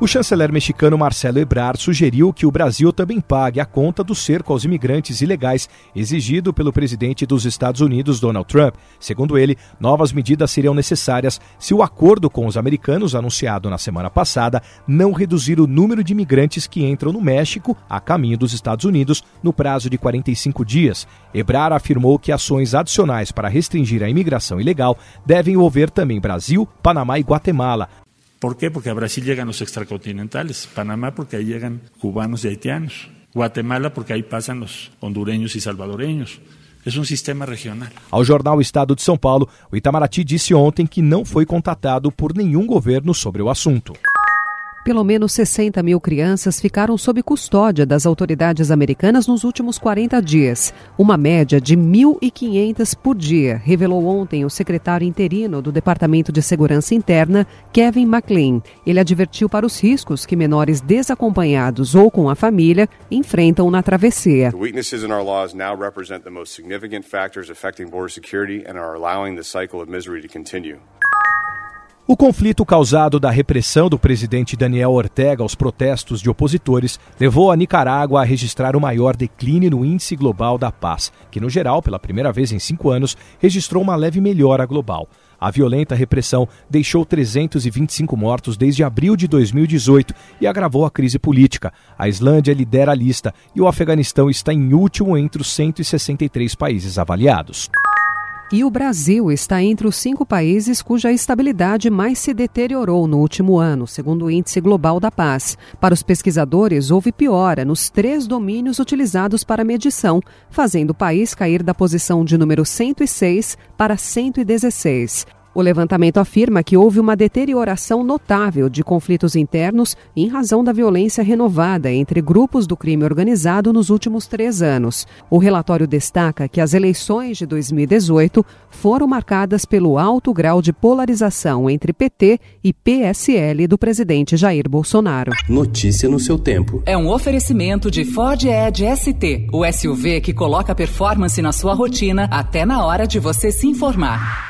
O chanceler mexicano Marcelo Ebrard sugeriu que o Brasil também pague a conta do cerco aos imigrantes ilegais exigido pelo presidente dos Estados Unidos, Donald Trump. Segundo ele, novas medidas seriam necessárias se o acordo com os americanos, anunciado na semana passada, não reduzir o número de imigrantes que entram no México a caminho dos Estados Unidos no prazo de 45 dias. Ebrard afirmou que ações adicionais para restringir a imigração ilegal devem envolver também Brasil, Panamá e Guatemala, ¿Por qué? Porque a Brasil llegan los extracontinentales, Panamá porque ahí llegan cubanos y haitianos, Guatemala porque ahí pasan los hondureños y salvadoreños. É um sistema regional. Ao jornal Estado de São Paulo, o Itamaraty disse ontem que não foi contatado por nenhum governo sobre o assunto. Pelo menos 60 mil crianças ficaram sob custódia das autoridades americanas nos últimos 40 dias, uma média de 1.500 por dia, revelou ontem o secretário interino do Departamento de Segurança Interna, Kevin McLean. Ele advertiu para os riscos que menores desacompanhados ou com a família enfrentam na travessia. O conflito causado da repressão do presidente Daniel Ortega aos protestos de opositores levou a Nicarágua a registrar o maior declínio no Índice Global da Paz, que, no geral, pela primeira vez em cinco anos, registrou uma leve melhora global. A violenta repressão deixou 325 mortos desde abril de 2018 e agravou a crise política. A Islândia lidera a lista e o Afeganistão está em último entre os 163 países avaliados. E o Brasil está entre os cinco países cuja estabilidade mais se deteriorou no último ano, segundo o Índice Global da Paz. Para os pesquisadores, houve piora nos três domínios utilizados para medição, fazendo o país cair da posição de número 106 para 116. O levantamento afirma que houve uma deterioração notável de conflitos internos em razão da violência renovada entre grupos do crime organizado nos últimos três anos. O relatório destaca que as eleições de 2018 foram marcadas pelo alto grau de polarização entre PT e PSL do presidente Jair Bolsonaro. Notícia no seu tempo. É um oferecimento de Ford Edge ST, o SUV que coloca performance na sua rotina até na hora de você se informar.